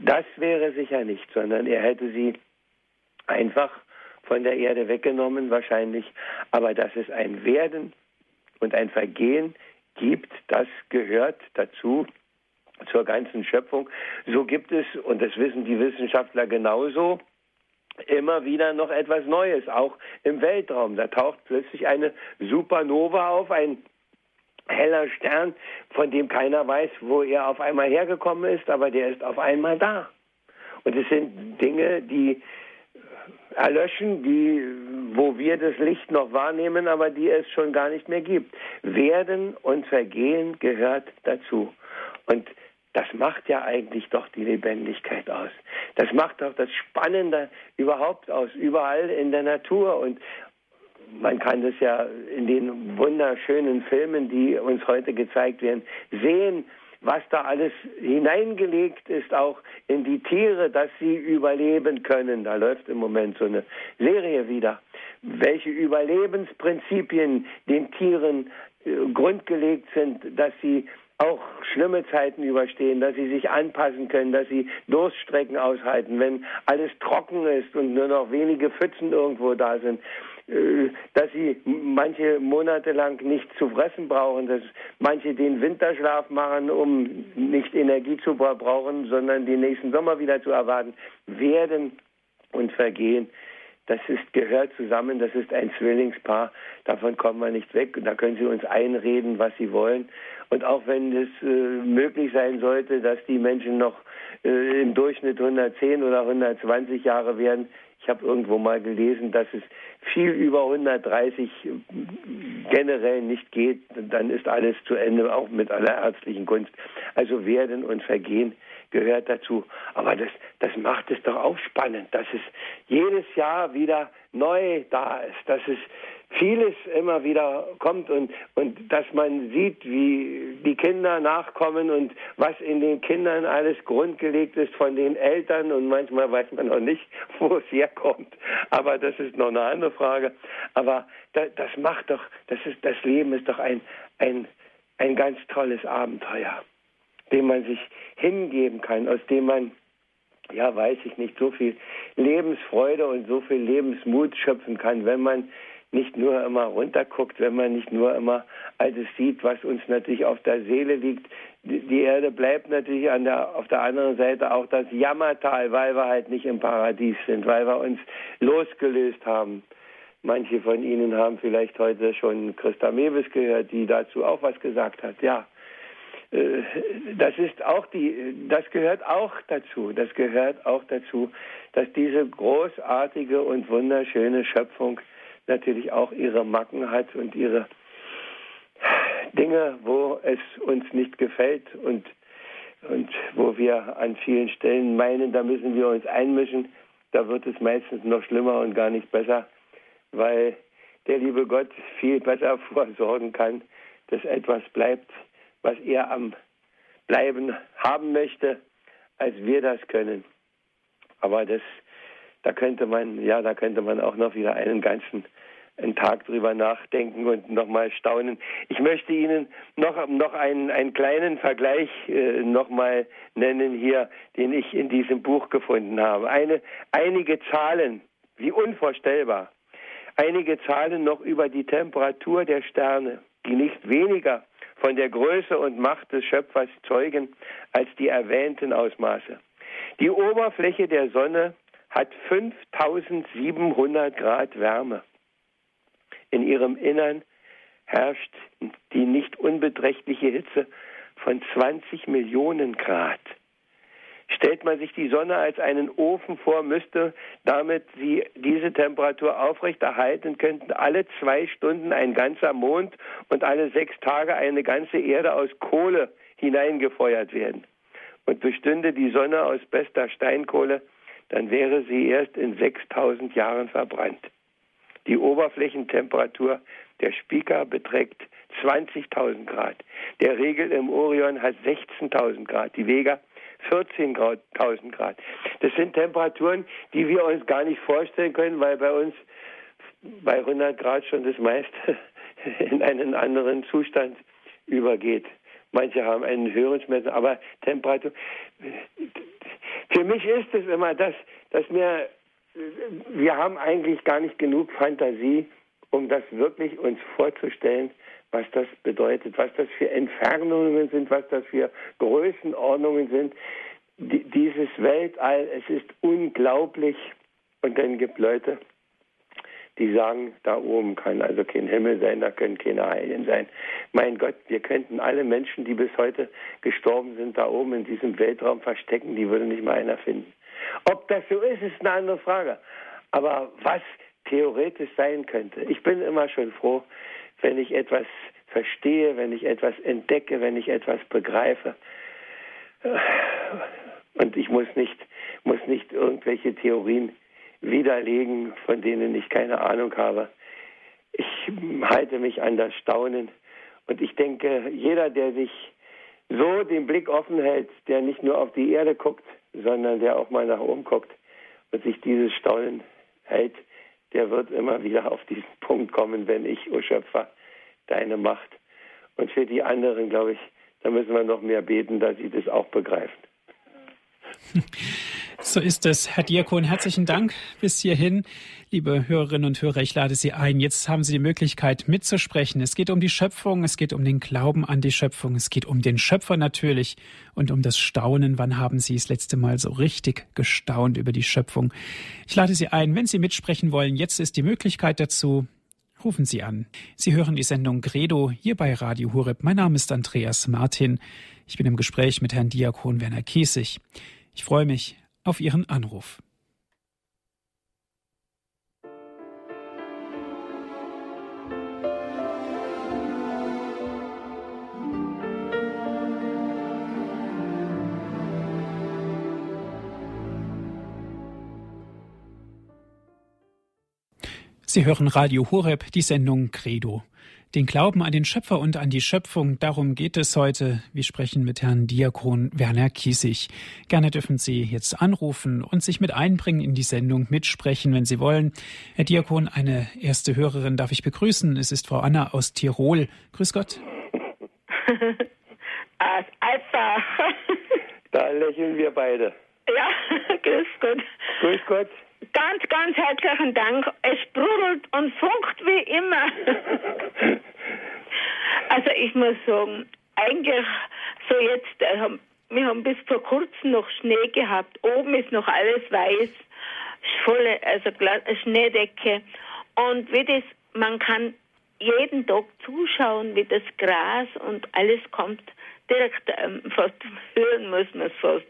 Das wäre sicher nicht, sondern er hätte sie einfach von der Erde weggenommen wahrscheinlich. Aber dass es ein Werden und ein Vergehen gibt, das gehört dazu zur ganzen Schöpfung. So gibt es, und das wissen die Wissenschaftler genauso, immer wieder noch etwas Neues, auch im Weltraum. Da taucht plötzlich eine Supernova auf, ein heller Stern, von dem keiner weiß, wo er auf einmal hergekommen ist, aber der ist auf einmal da. Und es sind Dinge, die erlöschen, die, wo wir das Licht noch wahrnehmen, aber die es schon gar nicht mehr gibt. Werden und Vergehen gehört dazu. Und das macht ja eigentlich doch die Lebendigkeit aus. Das macht doch das Spannende überhaupt aus, überall in der Natur. Und man kann das ja in den wunderschönen Filmen, die uns heute gezeigt werden, sehen, was da alles hineingelegt ist, auch in die Tiere, dass sie überleben können. Da läuft im Moment so eine Serie wieder. Welche Überlebensprinzipien den Tieren äh, grundgelegt sind, dass sie auch schlimme Zeiten überstehen, dass sie sich anpassen können, dass sie Durststrecken aushalten, wenn alles trocken ist und nur noch wenige Pfützen irgendwo da sind, dass sie manche Monate lang nichts zu fressen brauchen, dass manche den Winterschlaf machen, um nicht Energie zu verbrauchen, sondern den nächsten Sommer wieder zu erwarten, werden und vergehen. Das ist, gehört zusammen, das ist ein Zwillingspaar, davon kommen wir nicht weg. Da können Sie uns einreden, was Sie wollen. Und auch wenn es äh, möglich sein sollte, dass die Menschen noch äh, im Durchschnitt 110 oder 120 Jahre werden, ich habe irgendwo mal gelesen, dass es viel über 130 generell nicht geht, dann ist alles zu Ende, auch mit aller ärztlichen Kunst. Also werden und vergehen gehört dazu. Aber das, das macht es doch auch spannend, dass es jedes Jahr wieder neu da ist, dass es vieles immer wieder kommt und, und dass man sieht, wie die Kinder nachkommen und was in den Kindern alles grundgelegt ist von den Eltern und manchmal weiß man noch nicht, wo es herkommt. Aber das ist noch eine andere Frage. Aber da, das macht doch, das ist, das Leben ist doch ein, ein, ein ganz tolles Abenteuer dem man sich hingeben kann, aus dem man, ja, weiß ich nicht, so viel Lebensfreude und so viel Lebensmut schöpfen kann, wenn man nicht nur immer runterguckt, wenn man nicht nur immer alles sieht, was uns natürlich auf der Seele liegt. Die Erde bleibt natürlich der, auf der anderen Seite auch das Jammertal, weil wir halt nicht im Paradies sind, weil wir uns losgelöst haben. Manche von Ihnen haben vielleicht heute schon Christa Mewes gehört, die dazu auch was gesagt hat. Ja, äh, das ist auch die, das gehört auch dazu. Das gehört auch dazu, dass diese großartige und wunderschöne Schöpfung natürlich auch ihre Macken hat und ihre Dinge, wo es uns nicht gefällt und, und wo wir an vielen Stellen meinen, da müssen wir uns einmischen. Da wird es meistens noch schlimmer und gar nicht besser, weil der liebe Gott viel besser vorsorgen kann, dass etwas bleibt, was er am Bleiben haben möchte, als wir das können. Aber das, da könnte man, ja, da könnte man auch noch wieder einen ganzen einen Tag drüber nachdenken und nochmal staunen. Ich möchte Ihnen noch, noch einen, einen kleinen Vergleich äh, nochmal nennen hier, den ich in diesem Buch gefunden habe. Eine, einige Zahlen, wie unvorstellbar. Einige Zahlen noch über die Temperatur der Sterne, die nicht weniger von der Größe und Macht des Schöpfers zeugen als die erwähnten Ausmaße. Die Oberfläche der Sonne hat 5700 Grad Wärme. In ihrem Innern herrscht die nicht unbeträchtliche Hitze von 20 Millionen Grad. Stellt man sich die Sonne als einen Ofen vor, müsste damit sie diese Temperatur aufrechterhalten, könnten alle zwei Stunden ein ganzer Mond und alle sechs Tage eine ganze Erde aus Kohle hineingefeuert werden. Und bestünde die Sonne aus bester Steinkohle, dann wäre sie erst in 6000 Jahren verbrannt. Die Oberflächentemperatur der Spica beträgt 20.000 Grad. Der Regel im Orion hat 16.000 Grad. Die Vega 14.000 Grad. Das sind Temperaturen, die wir uns gar nicht vorstellen können, weil bei uns bei 100 Grad schon das meiste in einen anderen Zustand übergeht. Manche haben einen höheren Schmerz, aber Temperatur. Für mich ist es immer das, dass mir, wir haben eigentlich gar nicht genug Fantasie, um das wirklich uns vorzustellen, was das bedeutet, was das für Entfernungen sind, was das für Größenordnungen sind. D dieses Weltall, es ist unglaublich. Und dann gibt Leute, die sagen, da oben kann also kein Himmel sein, da können keine Heiligen sein. Mein Gott, wir könnten alle Menschen, die bis heute gestorben sind, da oben in diesem Weltraum verstecken, die würde nicht mal einer finden. Ob das so ist, ist eine andere Frage. Aber was theoretisch sein könnte, ich bin immer schon froh, wenn ich etwas verstehe, wenn ich etwas entdecke, wenn ich etwas begreife. Und ich muss nicht, muss nicht irgendwelche Theorien widerlegen, von denen ich keine Ahnung habe. Ich halte mich an das Staunen. Und ich denke, jeder, der sich so den Blick offen hält, der nicht nur auf die Erde guckt, sondern der auch mal nach oben guckt und sich dieses Staunen hält, der wird immer wieder auf diesen Punkt kommen, wenn ich, o Schöpfer, deine Macht. Und für die anderen, glaube ich, dann müssen wir noch mehr beten, dass sie das auch begreifen. So ist es. Herr Diakon, herzlichen Dank bis hierhin. Liebe Hörerinnen und Hörer, ich lade Sie ein. Jetzt haben Sie die Möglichkeit mitzusprechen. Es geht um die Schöpfung, es geht um den Glauben an die Schöpfung, es geht um den Schöpfer natürlich und um das Staunen. Wann haben Sie das letzte Mal so richtig gestaunt über die Schöpfung? Ich lade Sie ein, wenn Sie mitsprechen wollen. Jetzt ist die Möglichkeit dazu. Rufen Sie an. Sie hören die Sendung Credo hier bei Radio Hureb. Mein Name ist Andreas Martin. Ich bin im Gespräch mit Herrn Diakon Werner Kiesig. Ich freue mich auf Ihren Anruf. Sie hören Radio Horeb, die Sendung Credo. Den Glauben an den Schöpfer und an die Schöpfung, darum geht es heute. Wir sprechen mit Herrn Diakon Werner Kiesig. Gerne dürfen Sie jetzt anrufen und sich mit einbringen in die Sendung, mitsprechen, wenn Sie wollen. Herr Diakon, eine erste Hörerin darf ich begrüßen. Es ist Frau Anna aus Tirol. Grüß Gott. Als Alpha. da lächeln wir beide. Ja, grüß Gott. Grüß Gott. Ganz, ganz herzlichen Dank. Es sprudelt und funkt wie immer. also ich muss sagen, eigentlich so jetzt, äh, wir haben bis vor kurzem noch Schnee gehabt. Oben ist noch alles weiß, volle, also Schneedecke. Und wie das, man kann jeden Tag zuschauen, wie das Gras und alles kommt. Direkt ähm, fast hören muss man es fast.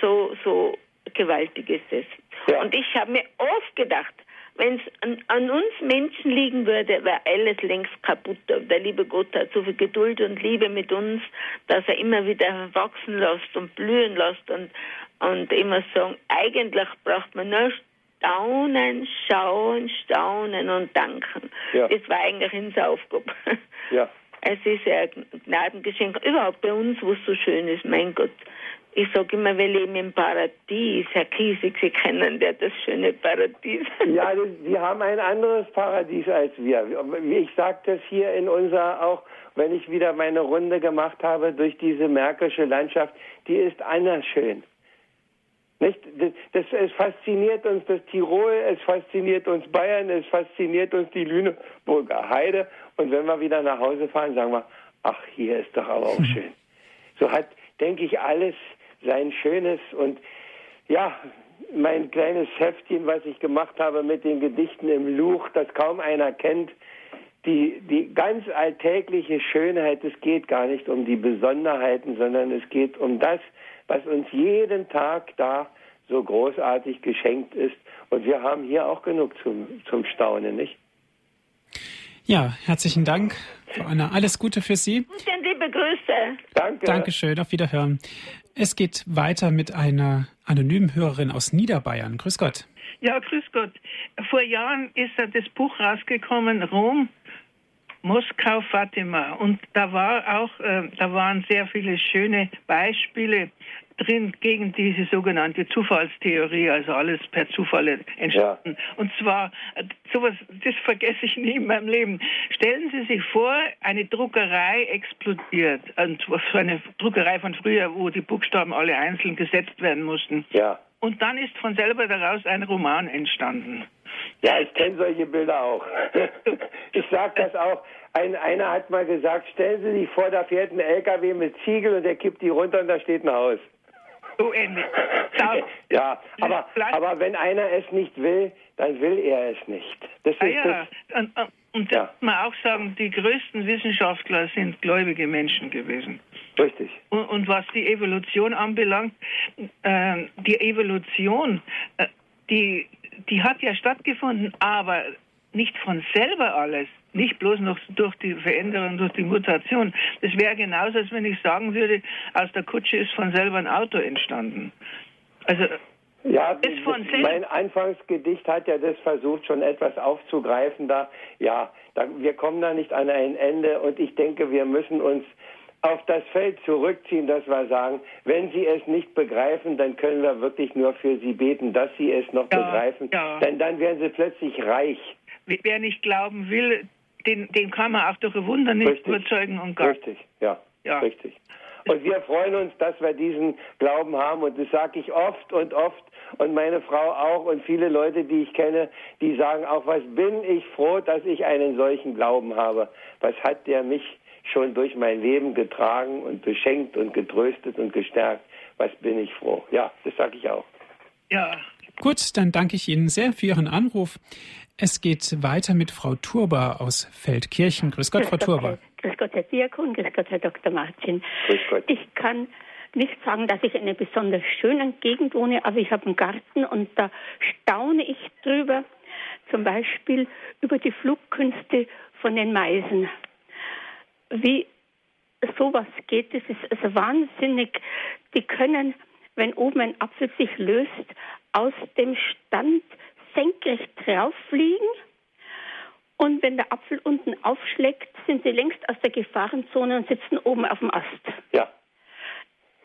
So, so gewaltig ist es. Ja. Und ich habe mir oft gedacht, wenn es an, an, uns Menschen liegen würde, wäre alles längst kaputt. Der liebe Gott hat so viel Geduld und Liebe mit uns, dass er immer wieder wachsen lässt und blühen lässt und, und immer sagen, eigentlich braucht man nur staunen, schauen, staunen und danken. Ja. Das war eigentlich unsere Aufgabe. Ja. Es ist ein Gnadengeschenk, überhaupt bei uns, wo es so schön ist, mein Gott. Ich sage immer, wir leben im Paradies. Herr Kiesig, Sie kennen ja das schöne Paradies. Ja, Sie haben ein anderes Paradies als wir. Ich sage das hier in unserer auch, wenn ich wieder meine Runde gemacht habe durch diese märkische Landschaft, die ist anders schön. Nicht? Das, das, es fasziniert uns das Tirol, es fasziniert uns Bayern, es fasziniert uns die Lüneburger Heide. Und wenn wir wieder nach Hause fahren, sagen wir, ach, hier ist doch aber auch schön. So hat, denke ich, alles sein schönes und ja, mein kleines Heftchen, was ich gemacht habe mit den Gedichten im Luch, das kaum einer kennt, die, die ganz alltägliche Schönheit, es geht gar nicht um die Besonderheiten, sondern es geht um das, was uns jeden Tag da so großartig geschenkt ist. Und wir haben hier auch genug zum, zum Staunen, nicht? Ja, herzlichen Dank, Frau Anna. Alles Gute für Sie. Und liebe Grüße. Danke. Dankeschön. Auf Wiederhören. Es geht weiter mit einer anonymen Hörerin aus Niederbayern. Grüß Gott. Ja, grüß Gott. Vor Jahren ist das Buch rausgekommen, Rom, Moskau, Fatima. Und da war auch, äh, da waren sehr viele schöne Beispiele drin gegen diese sogenannte Zufallstheorie, also alles per Zufall entstanden. Ja. Und zwar, sowas, das vergesse ich nie in meinem Leben. Stellen Sie sich vor, eine Druckerei explodiert. Und so eine Druckerei von früher, wo die Buchstaben alle einzeln gesetzt werden mussten. Ja. Und dann ist von selber daraus ein Roman entstanden. Ja, ich kenne solche Bilder auch. ich sage das auch. Ein, einer hat mal gesagt, stellen Sie sich vor, da fährt ein LKW mit Ziegel und der kippt die runter und da steht ein Haus. So ähnlich. ja, aber, aber wenn einer es nicht will, dann will er es nicht. Das ah, ja. Das, und, und das ja. muss man auch sagen, die größten Wissenschaftler sind gläubige Menschen gewesen. Richtig. Und, und was die Evolution anbelangt, äh, die Evolution, äh, die, die hat ja stattgefunden, aber nicht von selber alles, nicht bloß noch durch die Veränderung, durch die Mutation. Das wäre genauso, als wenn ich sagen würde, aus der Kutsche ist von selber ein Auto entstanden. Also ja, mein Anfangsgedicht hat ja das versucht, schon etwas aufzugreifen. Da, ja, da, wir kommen da nicht an ein Ende und ich denke, wir müssen uns auf das Feld zurückziehen, dass wir sagen, wenn Sie es nicht begreifen, dann können wir wirklich nur für Sie beten, dass Sie es noch ja, begreifen. Ja. Denn dann werden Sie plötzlich reich. Wer nicht glauben will, den, den kann man auch durch Wunder nicht Richtig. überzeugen und gar. Richtig, ja. ja. richtig. Und wir freuen uns, dass wir diesen Glauben haben. Und das sage ich oft und oft. Und meine Frau auch. Und viele Leute, die ich kenne, die sagen auch, was bin ich froh, dass ich einen solchen Glauben habe. Was hat der mich schon durch mein Leben getragen und beschenkt und getröstet und gestärkt. Was bin ich froh. Ja, das sage ich auch. Ja. Gut, dann danke ich Ihnen sehr für Ihren Anruf. Es geht weiter mit Frau Turba aus Feldkirchen. Grüß Gott, Frau Turba. Grüß Gott, Herr Diakon. Grüß Gott, Herr Dr. Martin. Grüß Gott. Ich kann nicht sagen, dass ich in einer besonders schönen Gegend wohne, aber ich habe einen Garten und da staune ich drüber, zum Beispiel über die Flugkünste von den Meisen wie sowas geht, das ist wahnsinnig. Die können, wenn oben ein Apfel sich löst, aus dem Stand senkrecht drauffliegen. Und wenn der Apfel unten aufschlägt, sind sie längst aus der Gefahrenzone und sitzen oben auf dem Ast. Ja.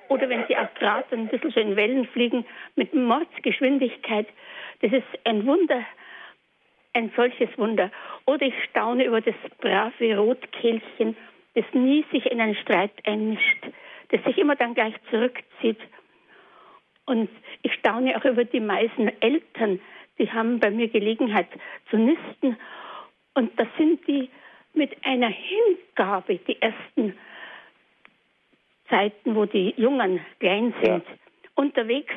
Oder wenn sie auf Draht ein bisschen so in Wellen fliegen mit Mordsgeschwindigkeit. Das ist ein Wunder, ein solches Wunder. Oder ich staune über das brave Rotkehlchen das nie sich in einen Streit einmischt, das sich immer dann gleich zurückzieht. Und ich staune auch über die meisten Eltern, die haben bei mir Gelegenheit zu nisten. Und da sind die mit einer Hingabe, die ersten Zeiten, wo die Jungen klein sind, ja. unterwegs.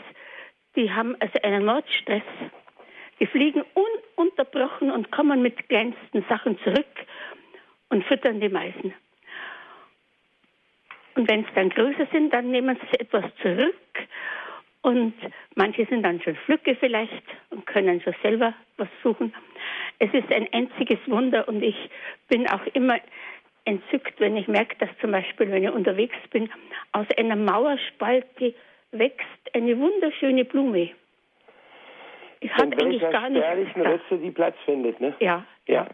Die haben also einen Mordstress. Die fliegen ununterbrochen und kommen mit kleinsten Sachen zurück und füttern die Meisen. Und wenn es dann größer sind, dann nehmen sie etwas zurück. Und manche sind dann schon Flücke vielleicht und können schon selber was suchen. Es ist ein einziges Wunder und ich bin auch immer entzückt, wenn ich merke, dass zum Beispiel, wenn ich unterwegs bin, aus einer Mauerspalte wächst eine wunderschöne Blume. Ich hatte eigentlich gar nicht. Ritze, die Platz findet, ne? Ja. Ja.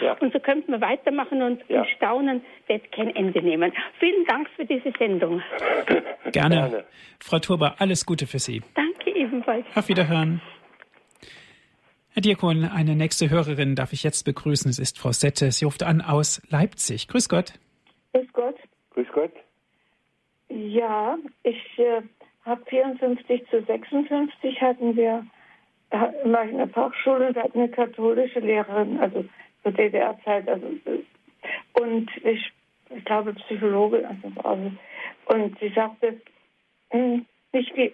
Ja. Und so könnten wir weitermachen und, ja. Staunen wird kein Ende nehmen. Vielen Dank für diese Sendung. Gerne. Gerne. Frau Turba, alles Gute für Sie. Danke ebenfalls. Auf Wiederhören. Herr Diakon, eine nächste Hörerin darf ich jetzt begrüßen. Es ist Frau Sette. Sie ruft an aus Leipzig. Grüß Gott. Grüß Gott. Grüß Gott. Ja, ich äh, habe 54 zu 56 hatten wir, war ich in der Fachschule, da hatten eine katholische Lehrerin, also zur DDR-Zeit. Also, und ich, ich glaube Psychologe. Also, und sie sagte, hm, nicht die,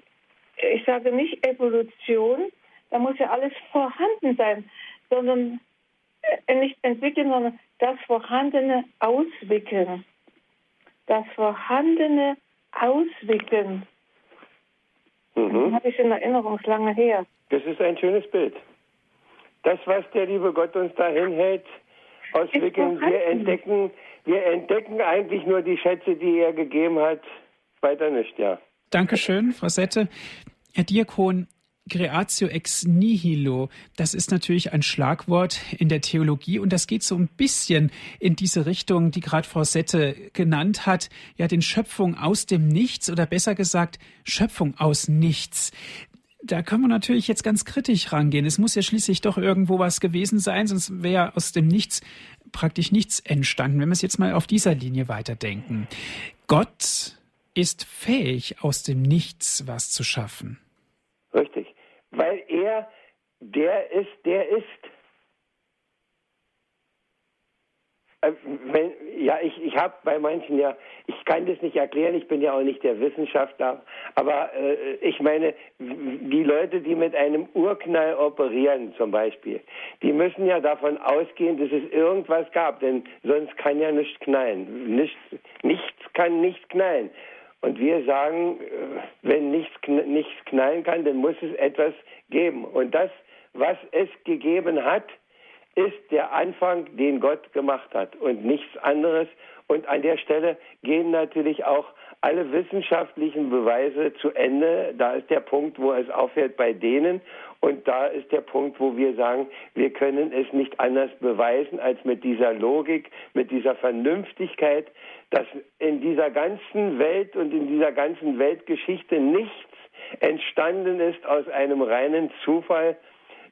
ich sage nicht Evolution, da muss ja alles vorhanden sein, sondern äh, nicht entwickeln, sondern das Vorhandene auswickeln. Das Vorhandene auswickeln. Mhm. Habe ich in Erinnerung, lange her. Das ist ein schönes Bild das, was der liebe Gott uns da hinhält, auswickeln. Wir entdecken, wir entdecken eigentlich nur die Schätze, die er gegeben hat. Weiter nicht, ja. Dankeschön, Frau Sette. Herr Diakon, Creatio ex nihilo, das ist natürlich ein Schlagwort in der Theologie und das geht so ein bisschen in diese Richtung, die gerade Frau Sette genannt hat, ja, den Schöpfung aus dem Nichts oder besser gesagt Schöpfung aus Nichts da können wir natürlich jetzt ganz kritisch rangehen. Es muss ja schließlich doch irgendwo was gewesen sein, sonst wäre aus dem Nichts praktisch nichts entstanden, wenn wir es jetzt mal auf dieser Linie weiterdenken. Gott ist fähig, aus dem Nichts was zu schaffen. Richtig, weil er der ist, der ist. Äh, wenn, ja, ich, ich habe bei manchen ja, ich kann das nicht erklären, ich bin ja auch nicht der Wissenschaftler, aber äh, ich meine, die Leute, die mit einem Urknall operieren zum Beispiel, die müssen ja davon ausgehen, dass es irgendwas gab, denn sonst kann ja nichts knallen. Nichts, nichts kann nicht knallen. Und wir sagen, äh, wenn nichts, nichts knallen kann, dann muss es etwas geben. Und das, was es gegeben hat, ist der Anfang, den Gott gemacht hat und nichts anderes. Und an der Stelle gehen natürlich auch alle wissenschaftlichen Beweise zu Ende. Da ist der Punkt, wo es aufhört bei denen. Und da ist der Punkt, wo wir sagen, wir können es nicht anders beweisen als mit dieser Logik, mit dieser Vernünftigkeit, dass in dieser ganzen Welt und in dieser ganzen Weltgeschichte nichts entstanden ist aus einem reinen Zufall,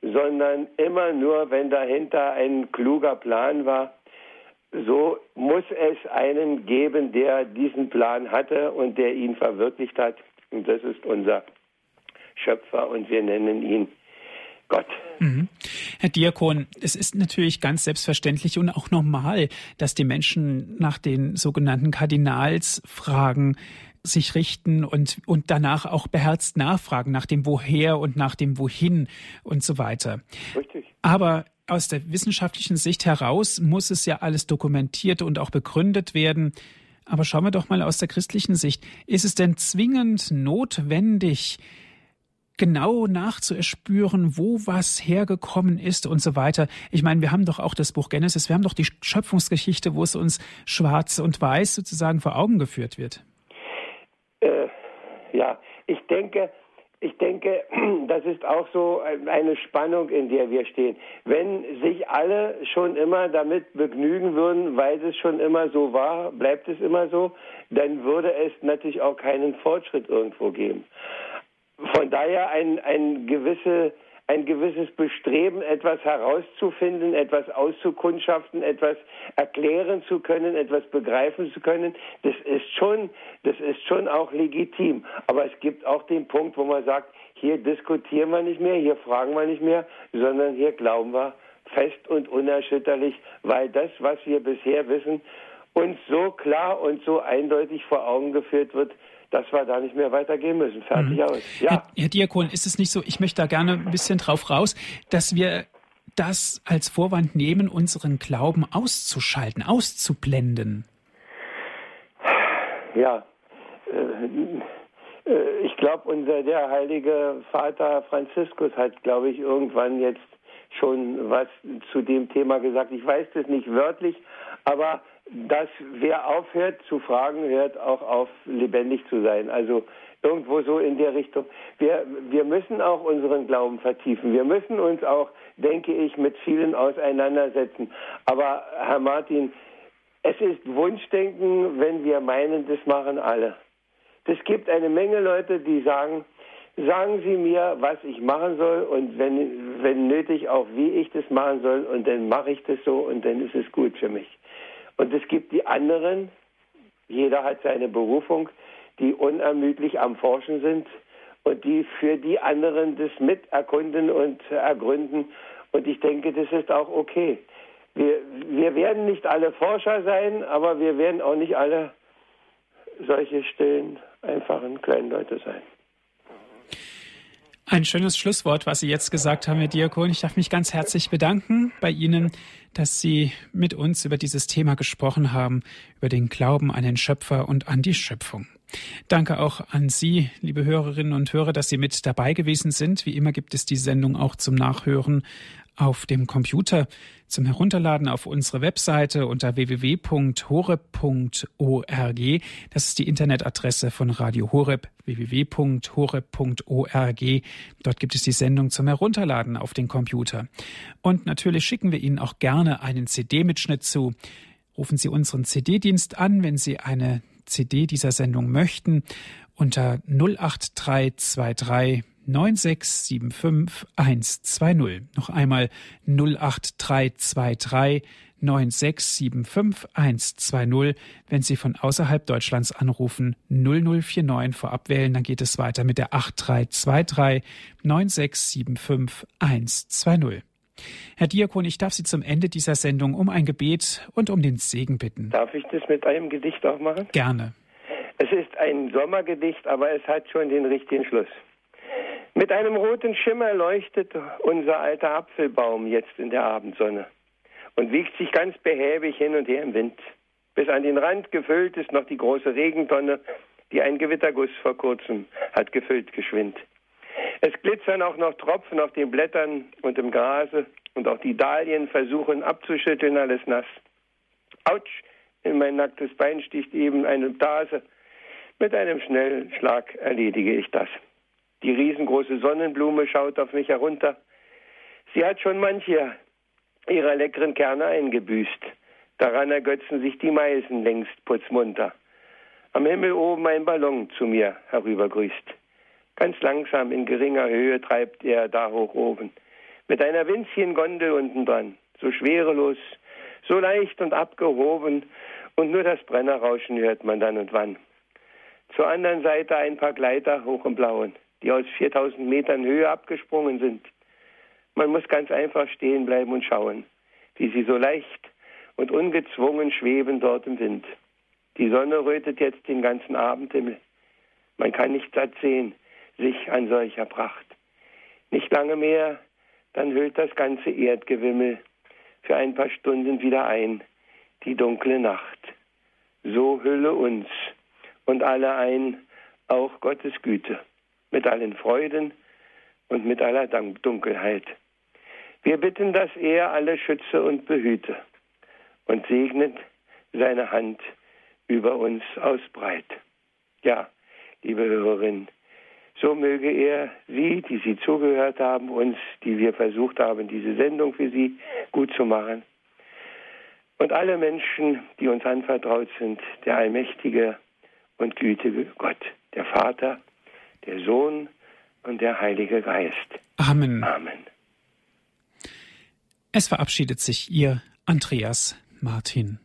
sondern immer nur, wenn dahinter ein kluger Plan war. so muss es einen geben, der diesen Plan hatte und der ihn verwirklicht hat. Und das ist unser Schöpfer und wir nennen ihn Gott. Mhm. Herr Diakon, es ist natürlich ganz selbstverständlich und auch normal, dass die Menschen nach den sogenannten Kardinalsfragen sich richten und, und danach auch beherzt nachfragen nach dem Woher und nach dem Wohin und so weiter. Richtig. Aber aus der wissenschaftlichen Sicht heraus muss es ja alles dokumentiert und auch begründet werden. Aber schauen wir doch mal aus der christlichen Sicht. Ist es denn zwingend notwendig, genau nachzuerspüren, wo was hergekommen ist und so weiter. Ich meine, wir haben doch auch das Buch Genesis, wir haben doch die Schöpfungsgeschichte, wo es uns schwarz und weiß sozusagen vor Augen geführt wird. Äh, ja, ich denke, ich denke, das ist auch so eine Spannung, in der wir stehen. Wenn sich alle schon immer damit begnügen würden, weil es schon immer so war, bleibt es immer so, dann würde es natürlich auch keinen Fortschritt irgendwo geben von daher ein, ein, gewisse, ein gewisses Bestreben, etwas herauszufinden, etwas auszukundschaften, etwas erklären zu können, etwas begreifen zu können, das ist schon, das ist schon auch legitim. Aber es gibt auch den Punkt, wo man sagt, hier diskutieren wir nicht mehr, hier fragen wir nicht mehr, sondern hier glauben wir fest und unerschütterlich, weil das, was wir bisher wissen, uns so klar und so eindeutig vor Augen geführt wird, dass wir da nicht mehr weitergehen müssen. Fertig mhm. aus. Ja. Herr, Herr Diakon, ist es nicht so, ich möchte da gerne ein bisschen drauf raus, dass wir das als Vorwand nehmen, unseren Glauben auszuschalten, auszublenden? Ja, äh, äh, ich glaube, unser der heilige Vater Franziskus hat, glaube ich, irgendwann jetzt schon was zu dem Thema gesagt. Ich weiß das nicht wörtlich, aber dass wer aufhört zu fragen, hört auch auf, lebendig zu sein. Also irgendwo so in der Richtung. Wir, wir müssen auch unseren Glauben vertiefen. Wir müssen uns auch, denke ich, mit vielen auseinandersetzen. Aber Herr Martin, es ist Wunschdenken, wenn wir meinen, das machen alle. Es gibt eine Menge Leute, die sagen, sagen Sie mir, was ich machen soll und wenn, wenn nötig auch, wie ich das machen soll und dann mache ich das so und dann ist es gut für mich. Und es gibt die anderen, jeder hat seine Berufung, die unermüdlich am Forschen sind und die für die anderen das miterkunden und ergründen. Und ich denke, das ist auch okay. Wir, wir werden nicht alle Forscher sein, aber wir werden auch nicht alle solche stillen, einfachen kleinen Leute sein. Ein schönes Schlusswort, was Sie jetzt gesagt haben, Herr Diakon. Ich darf mich ganz herzlich bedanken bei Ihnen, dass Sie mit uns über dieses Thema gesprochen haben, über den Glauben an den Schöpfer und an die Schöpfung. Danke auch an Sie, liebe Hörerinnen und Hörer, dass Sie mit dabei gewesen sind. Wie immer gibt es die Sendung auch zum Nachhören auf dem Computer zum Herunterladen auf unsere Webseite unter www.horeb.org. Das ist die Internetadresse von Radio Horeb, www.horeb.org. Dort gibt es die Sendung zum Herunterladen auf den Computer. Und natürlich schicken wir Ihnen auch gerne einen CD-Mitschnitt zu. Rufen Sie unseren CD-Dienst an, wenn Sie eine CD dieser Sendung möchten, unter 08323 9675120. Noch einmal 08323 9675120. Wenn Sie von außerhalb Deutschlands anrufen, 0049 vorab wählen, dann geht es weiter mit der 8323 9675120. Herr Diakon, ich darf Sie zum Ende dieser Sendung um ein Gebet und um den Segen bitten. Darf ich das mit einem Gedicht auch machen? Gerne. Es ist ein Sommergedicht, aber es hat schon den richtigen Schluss. Mit einem roten Schimmer leuchtet unser alter Apfelbaum jetzt in der Abendsonne und wiegt sich ganz behäbig hin und her im Wind. Bis an den Rand gefüllt ist noch die große Regentonne, die ein Gewitterguss vor kurzem hat gefüllt geschwind. Es glitzern auch noch Tropfen auf den Blättern und im Grase und auch die Dahlien versuchen abzuschütteln, alles nass. Autsch, in mein nacktes Bein sticht eben eine Tase. Mit einem schnellen Schlag erledige ich das. Die riesengroße Sonnenblume schaut auf mich herunter. Sie hat schon manche ihrer leckeren Kerne eingebüßt. Daran ergötzen sich die Meisen längst putzmunter. Am Himmel oben ein Ballon zu mir herübergrüßt. Ganz langsam in geringer Höhe treibt er da hoch oben. Mit einer winzigen Gondel unten dran. So schwerelos, so leicht und abgehoben, und nur das Brennerrauschen hört man dann und wann. Zur anderen Seite ein paar Gleiter hoch im Blauen, die aus 4000 Metern Höhe abgesprungen sind. Man muss ganz einfach stehen bleiben und schauen, wie sie so leicht und ungezwungen schweben dort im Wind. Die Sonne rötet jetzt den ganzen Abendhimmel. Man kann nicht satt sehen, sich an solcher Pracht. Nicht lange mehr, dann hüllt das ganze Erdgewimmel für ein paar Stunden wieder ein, die dunkle Nacht. So hülle uns und alle ein, auch Gottes Güte, mit allen Freuden und mit aller Dunkelheit. Wir bitten, dass er alle schütze und behüte und segnet seine Hand über uns ausbreit. Ja, liebe Hörerinnen, so möge er Sie, die Sie zugehört haben, uns, die wir versucht haben, diese Sendung für Sie gut zu machen, und alle Menschen, die uns anvertraut sind, der allmächtige und gütige Gott, der Vater, der Sohn und der Heilige Geist. Amen. Amen. Es verabschiedet sich Ihr Andreas Martin.